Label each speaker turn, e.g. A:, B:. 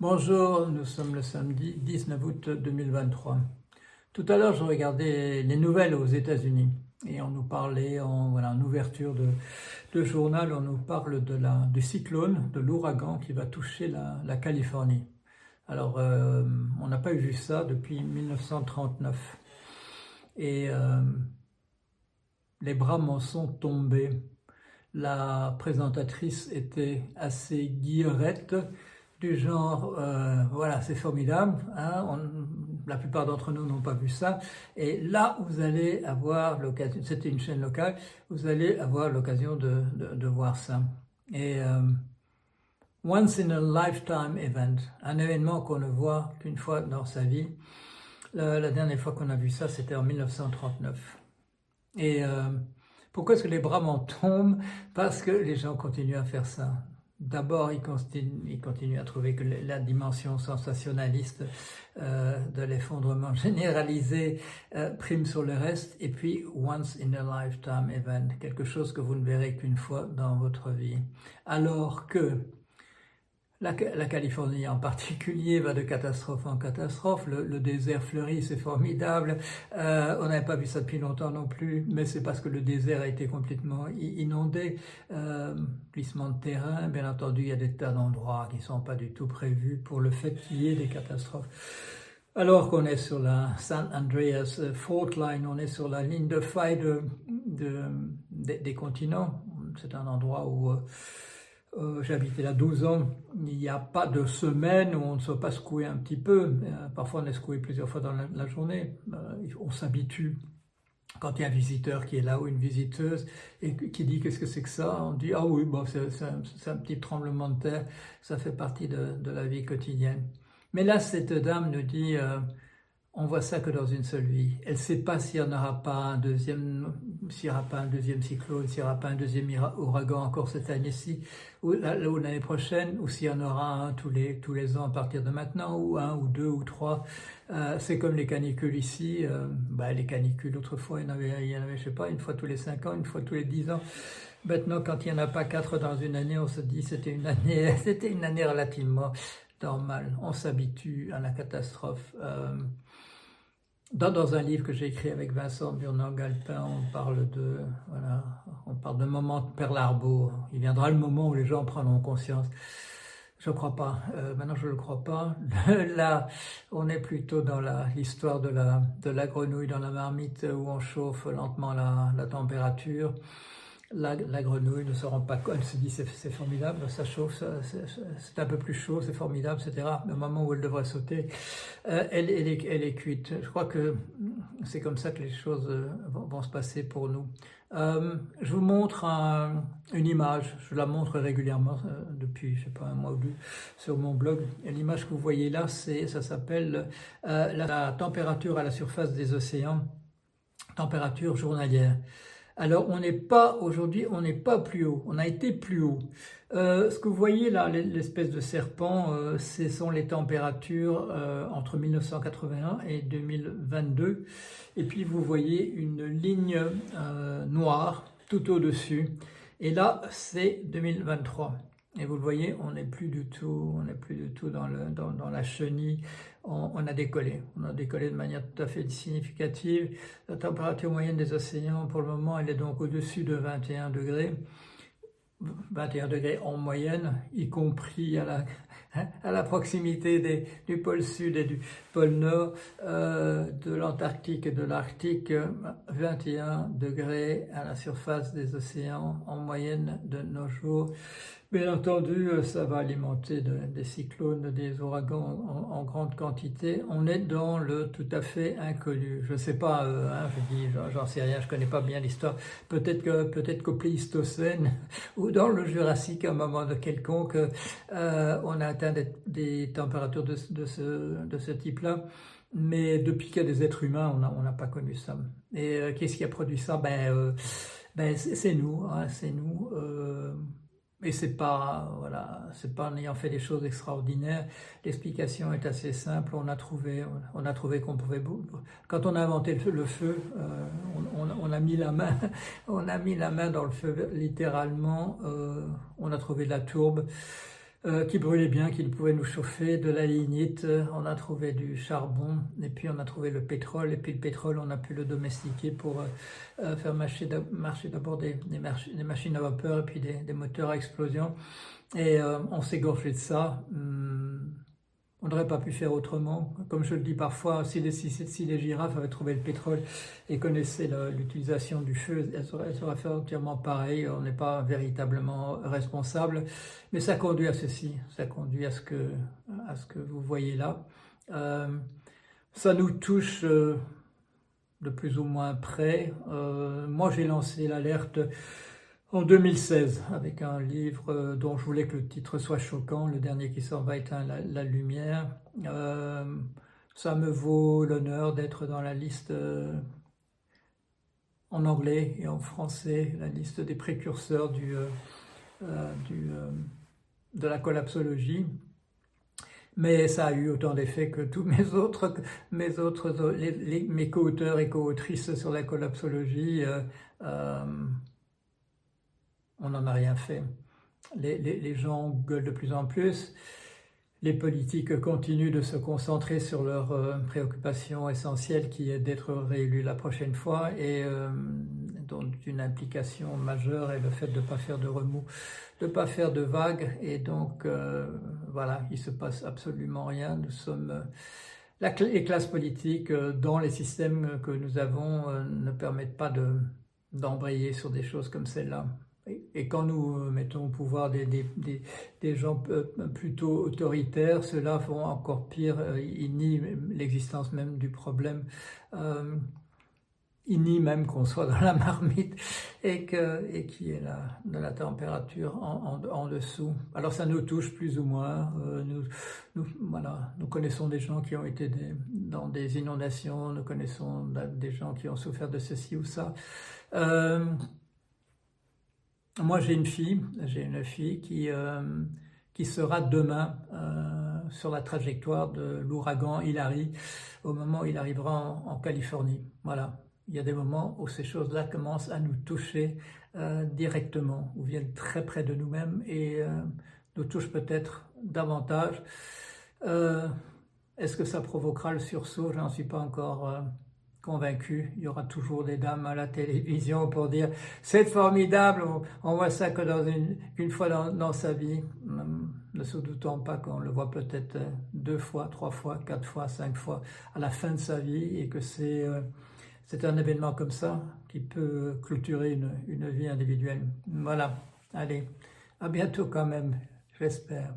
A: Bonjour, nous sommes le samedi 19 août 2023. Tout à l'heure, je regardais les nouvelles aux États-Unis et on nous parlait en, voilà, ouverture de, journal, on nous parle de la, du cyclone, de l'ouragan qui va toucher la, Californie. Alors, euh, on n'a pas vu ça depuis 1939. Et euh, les bras m'en sont tombés. La présentatrice était assez guillerette du genre, euh, voilà, c'est formidable, hein, la plupart d'entre nous n'ont pas vu ça, et là, vous allez avoir l'occasion, c'était une chaîne locale, vous allez avoir l'occasion de, de, voir ça. Et euh, once in a lifetime event, un événement qu'on ne voit qu'une fois dans sa vie. La, dernière fois qu'on a vu ça, c'était en 1939. Et euh, pourquoi est-ce que les bras m'en tombent? Parce que les gens continuent à faire ça. D'abord, il continue, à trouver que la dimension sensationnaliste euh, de l'effondrement généralisé euh, prime sur le reste, et puis once in a lifetime event, quelque chose que vous ne verrez qu'une fois dans votre vie. Alors que la, Californie en particulier va de catastrophe en catastrophe. Le, désert fleurit, c'est formidable. Euh, on n'avait pas vu ça depuis longtemps non plus, mais c'est parce que le désert a été complètement inondé. Euh, glissement de terrain, bien entendu, il y a des tas d'endroits qui ne sont pas du tout prévus pour le fait qu'il y ait des catastrophes. Alors qu'on est sur la San Andreas Fault Line, on est sur la ligne de faille des continents. C'est un endroit où... Euh, euh, j'ai là 12 ans, il n'y a pas de semaine où on ne soit pas secoué un petit peu. Euh, parfois on est secoué plusieurs fois dans la, journée. Euh, on s'habitue. Quand il y a un visiteur qui est là ou une visiteuse et qui dit qu'est-ce que c'est que ça, on dit ah oui, bon, c'est un, petit tremblement de terre, ça fait partie de, de, la vie quotidienne. Mais là, cette dame nous dit on voit ça que dans une seule vie. Elle ne sait pas s'il n'y aura pas un deuxième, s'il aura pas un deuxième cyclone, s'il n'y aura pas un deuxième ouragan encore cette année-ci, ou, l'année prochaine, ou s'il y en aura un tous les, ans à partir de maintenant, ou un, ou deux, ou trois. Euh, c'est comme les canicules ici. Euh, bah, les canicules, autrefois, il y, en avait, en sais pas, une fois tous les cinq ans, une fois tous les dix ans. Maintenant, quand il n'y en a pas quatre dans une année, on se dit c'était une année, c'était une année relativement normale. On s'habitue à la catastrophe. Euh, dans, un livre que j'ai écrit avec Vincent Burnand-Galpin, on parle de, voilà, on parle de moment de Arbour. Il viendra le moment où les gens prendront conscience. Je ne crois pas. Euh, maintenant, je ne le crois pas. Là, on est plutôt dans l'histoire de la, de la grenouille dans la marmite où on chauffe lentement la, la température la, grenouille ne se rend pas compte, elle se dit c'est formidable, ça chauffe, c'est un peu plus chaud, c'est formidable, etc. Mais au moment où elle devrait sauter, euh, elle, est, cuite. Je crois que c'est comme ça que les choses euh, vont, se passer pour nous. Euh, je vous montre une image, je la montre régulièrement depuis, je sais pas, un mois ou deux sur mon blog. L'image que vous voyez là, ça s'appelle la température à la surface des océans, température journalière. Alors on n'est pas aujourd'hui, on n'est pas plus haut, on a été plus haut. Euh, ce que vous voyez là, l'espèce de serpent, euh, ce sont les températures euh, entre 1981 et 2022. Et puis vous voyez une ligne noire tout au-dessus. Et là, c'est 2023. Et vous le voyez, on n'est plus du tout, on n'est plus du tout dans, le, dans, la chenille. On, a décollé, on a décollé de manière tout à fait significative. La température moyenne des océans, pour le moment, elle est donc au-dessus de 21 degrés. 21 degrés en moyenne, y compris à la, à la proximité des, du pôle sud et du pôle nord, euh, de l'Antarctique et de l'Arctique, 21 degrés à la surface des océans en moyenne de nos jours. Bien entendu, euh, ça va alimenter des cyclones, des ouragans en, grande quantité. On est dans le tout à fait inconnu. Je ne sais pas, euh, hein, je dis, j'en sais rien, je connais pas bien l'histoire. Peut-être que peut-être qu'au Pléistocène ou dans le Jurassique, à un moment de quelconque, euh, on a atteint des, températures de, ce, de ce type-là. Mais depuis qu'il y a des êtres humains, on n'a pas connu ça. Et qu'est-ce qui a produit ça? Ben, ben c'est nous, hein, c'est nous. Mais c'est pas, voilà, c'est pas en ayant fait des choses extraordinaires. L'explication est assez simple. On a trouvé, on a trouvé qu'on pouvait. Quand on a inventé le feu, euh, on, a mis la main, on a mis la main dans le feu littéralement. Euh, on a trouvé de la tourbe. Euh, qui brûlait bien, qui pouvait nous chauffer, de la lignite, on a trouvé du charbon, et puis on a trouvé le pétrole, et puis le pétrole, on a pu le domestiquer pour euh, faire marcher, d'abord des, machines à vapeur, et puis des, moteurs à explosion, et on s'est gorgé de ça. Hum, on n'aurait pas pu faire autrement. Comme je le dis parfois, si les, girafes avaient trouvé le pétrole et connaissaient l'utilisation du feu, elles auraient, fait entièrement pareil. On n'est pas véritablement responsable. Mais ça conduit à ceci. Ça conduit à ce que, à ce que vous voyez là. Euh, ça nous touche euh, de plus ou moins près. Euh, moi, j'ai lancé l'alerte en 2016 avec un livre euh, dont je voulais que le titre soit choquant, le dernier qui sort va éteindre la, lumière. Euh, ça me vaut l'honneur d'être dans la liste euh, en anglais et en français, la liste des précurseurs de la collapsologie. Mais ça a eu autant d'effet que tous mes autres, mes autres, mes co-auteurs et co-autrices sur la collapsologie on n'en a rien fait. Les, gens gueulent de plus en plus. Les politiques continuent de se concentrer sur leur euh, préoccupation essentielle qui est d'être réélus la prochaine fois et euh, dont une implication majeure est le fait de ne pas faire de remous, de ne pas faire de vagues. Et donc, euh, voilà, il se passe absolument rien. Nous sommes... les classes politiques dans les systèmes que nous avons ne permettent pas d'embrayer sur des choses comme celle-là. Et quand nous euh, mettons au pouvoir des, gens euh, plutôt autoritaires, ceux-là font encore pire, euh, ils nient l'existence même du problème. Ils nient même qu'on soit dans la marmite et que et qui est la, de la température en, dessous. Alors ça nous touche plus ou moins. nous, voilà, nous connaissons des gens qui ont été dans des inondations, nous connaissons des gens qui ont souffert de ceci ou ça. Moi, j'ai une fille, j'ai une fille qui, euh, qui sera demain euh, sur la trajectoire de l'ouragan Hilary au moment où il arrivera en, Californie. Voilà. Il y a des moments où ces choses-là commencent à nous toucher euh, directement, ou viennent très près de nous-mêmes et nous touchent peut-être davantage. Est-ce que ça provoquera le sursaut? Je n'en suis pas encore convaincu. Il y aura toujours des dames à la télévision pour dire c'est formidable, on, voit ça que dans une, fois dans, sa vie, hum, ne se doutant pas qu'on le voit peut-être deux fois, trois fois, quatre fois, cinq fois à la fin de sa vie et que c'est euh, c'est un événement comme ça qui peut clôturer une, une vie individuelle. Voilà, allez, à bientôt quand même, j'espère.